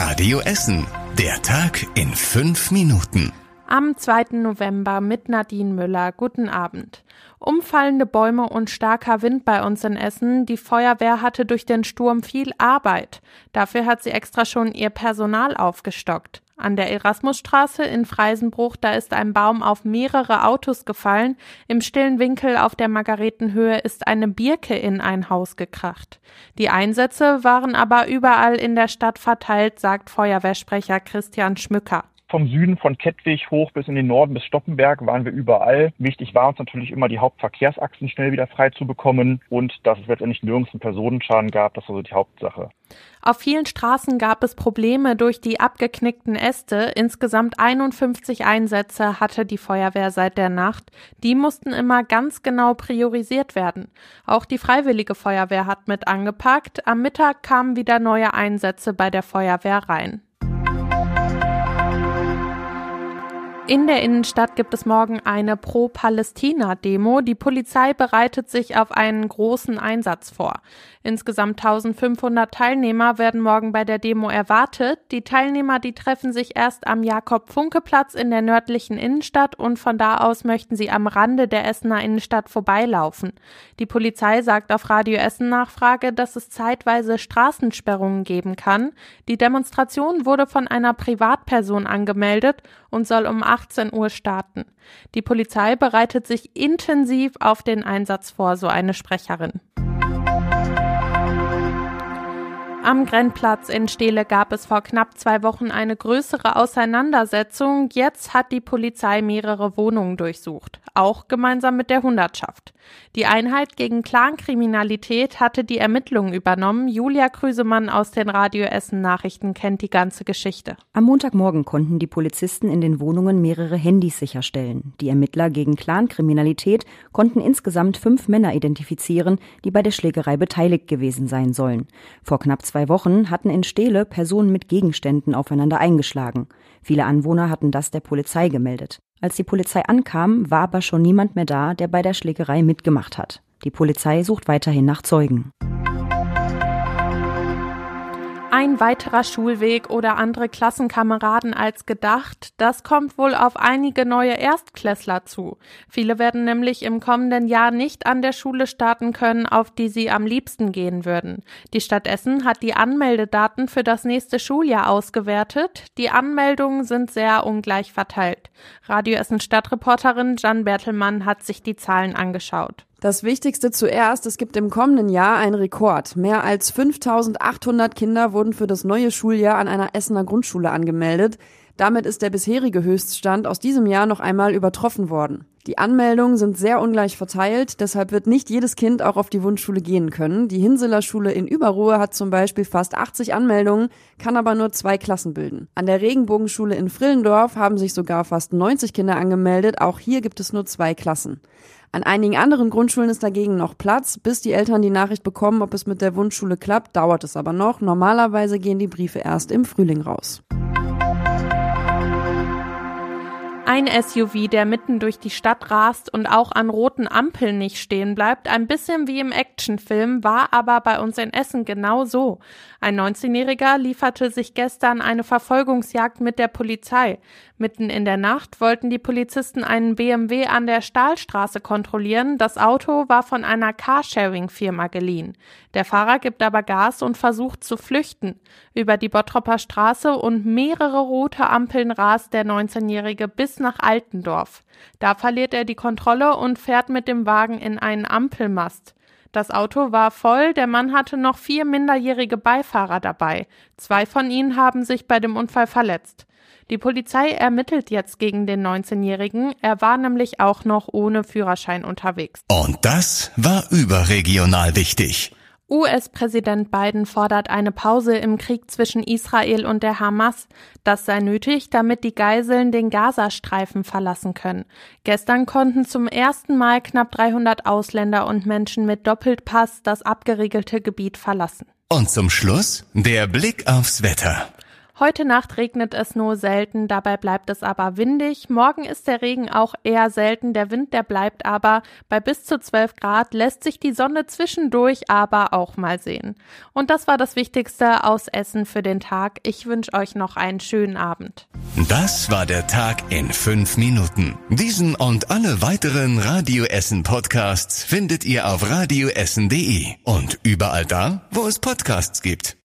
Radio Essen. Der Tag in fünf Minuten. Am 2. November mit Nadine Müller. Guten Abend. Umfallende Bäume und starker Wind bei uns in Essen. Die Feuerwehr hatte durch den Sturm viel Arbeit. Dafür hat sie extra schon ihr Personal aufgestockt. An der Erasmusstraße in Freisenbruch, da ist ein Baum auf mehrere Autos gefallen. Im stillen Winkel auf der Margaretenhöhe ist eine Birke in ein Haus gekracht. Die Einsätze waren aber überall in der Stadt verteilt, sagt Feuerwehrsprecher Christian Schmücker. Vom Süden von Kettwig hoch bis in den Norden bis Stoppenberg waren wir überall. Wichtig war uns natürlich immer die Hauptverkehrsachsen schnell wieder frei zu bekommen und dass es letztendlich nirgends einen Personenschaden gab. Das war so die Hauptsache. Auf vielen Straßen gab es Probleme durch die abgeknickten Äste. Insgesamt 51 Einsätze hatte die Feuerwehr seit der Nacht. Die mussten immer ganz genau priorisiert werden. Auch die Freiwillige Feuerwehr hat mit angepackt. Am Mittag kamen wieder neue Einsätze bei der Feuerwehr rein. In der Innenstadt gibt es morgen eine Pro-Palästina-Demo. Die Polizei bereitet sich auf einen großen Einsatz vor. Insgesamt 1500 Teilnehmer werden morgen bei der Demo erwartet. Die Teilnehmer, die treffen sich erst am Jakob-Funke-Platz in der nördlichen Innenstadt und von da aus möchten sie am Rande der Essener Innenstadt vorbeilaufen. Die Polizei sagt auf Radio Essen Nachfrage, dass es zeitweise Straßensperrungen geben kann. Die Demonstration wurde von einer Privatperson angemeldet und soll um 18 Uhr starten. Die Polizei bereitet sich intensiv auf den Einsatz vor, so eine Sprecherin. Am Grenzplatz in Steele gab es vor knapp zwei Wochen eine größere Auseinandersetzung. Jetzt hat die Polizei mehrere Wohnungen durchsucht, auch gemeinsam mit der Hundertschaft. Die Einheit gegen Clankriminalität hatte die Ermittlungen übernommen. Julia Krüsemann aus den Radio Essen Nachrichten kennt die ganze Geschichte. Am Montagmorgen konnten die Polizisten in den Wohnungen mehrere Handys sicherstellen. Die Ermittler gegen Clankriminalität konnten insgesamt fünf Männer identifizieren, die bei der Schlägerei beteiligt gewesen sein sollen. Vor knapp zwei zwei Wochen hatten in Steele Personen mit Gegenständen aufeinander eingeschlagen. Viele Anwohner hatten das der Polizei gemeldet. Als die Polizei ankam, war aber schon niemand mehr da, der bei der Schlägerei mitgemacht hat. Die Polizei sucht weiterhin nach Zeugen. Ein weiterer Schulweg oder andere Klassenkameraden als gedacht, das kommt wohl auf einige neue Erstklässler zu. Viele werden nämlich im kommenden Jahr nicht an der Schule starten können, auf die sie am liebsten gehen würden. Die Stadt Essen hat die Anmeldedaten für das nächste Schuljahr ausgewertet. Die Anmeldungen sind sehr ungleich verteilt. Radio Essen Stadtreporterin Jan Bertelmann hat sich die Zahlen angeschaut. Das Wichtigste zuerst, es gibt im kommenden Jahr einen Rekord. Mehr als 5800 Kinder wurden für das neue Schuljahr an einer Essener Grundschule angemeldet. Damit ist der bisherige Höchststand aus diesem Jahr noch einmal übertroffen worden. Die Anmeldungen sind sehr ungleich verteilt, deshalb wird nicht jedes Kind auch auf die Wunschschule gehen können. Die Hinseler Schule in Überruhe hat zum Beispiel fast 80 Anmeldungen, kann aber nur zwei Klassen bilden. An der Regenbogenschule in Frillendorf haben sich sogar fast 90 Kinder angemeldet, auch hier gibt es nur zwei Klassen. An einigen anderen Grundschulen ist dagegen noch Platz. Bis die Eltern die Nachricht bekommen, ob es mit der Wunschschule klappt, dauert es aber noch. Normalerweise gehen die Briefe erst im Frühling raus. Ein SUV, der mitten durch die Stadt rast und auch an roten Ampeln nicht stehen bleibt, ein bisschen wie im Actionfilm, war aber bei uns in Essen genau so. Ein 19-Jähriger lieferte sich gestern eine Verfolgungsjagd mit der Polizei. Mitten in der Nacht wollten die Polizisten einen BMW an der Stahlstraße kontrollieren. Das Auto war von einer Carsharing-Firma geliehen. Der Fahrer gibt aber Gas und versucht zu flüchten. Über die Bottropper Straße und mehrere rote Ampeln rast der 19-Jährige nach Altendorf. Da verliert er die Kontrolle und fährt mit dem Wagen in einen Ampelmast. Das Auto war voll, der Mann hatte noch vier minderjährige Beifahrer dabei. Zwei von ihnen haben sich bei dem Unfall verletzt. Die Polizei ermittelt jetzt gegen den 19-Jährigen. Er war nämlich auch noch ohne Führerschein unterwegs. Und das war überregional wichtig. US-Präsident Biden fordert eine Pause im Krieg zwischen Israel und der Hamas. Das sei nötig, damit die Geiseln den Gazastreifen verlassen können. Gestern konnten zum ersten Mal knapp 300 Ausländer und Menschen mit Doppelpass das abgeriegelte Gebiet verlassen. Und zum Schluss der Blick aufs Wetter. Heute Nacht regnet es nur selten, dabei bleibt es aber windig. Morgen ist der Regen auch eher selten, der Wind, der bleibt aber. Bei bis zu 12 Grad lässt sich die Sonne zwischendurch aber auch mal sehen. Und das war das Wichtigste aus Essen für den Tag. Ich wünsche euch noch einen schönen Abend. Das war der Tag in fünf Minuten. Diesen und alle weiteren Radio Essen Podcasts findet ihr auf radioessen.de und überall da, wo es Podcasts gibt.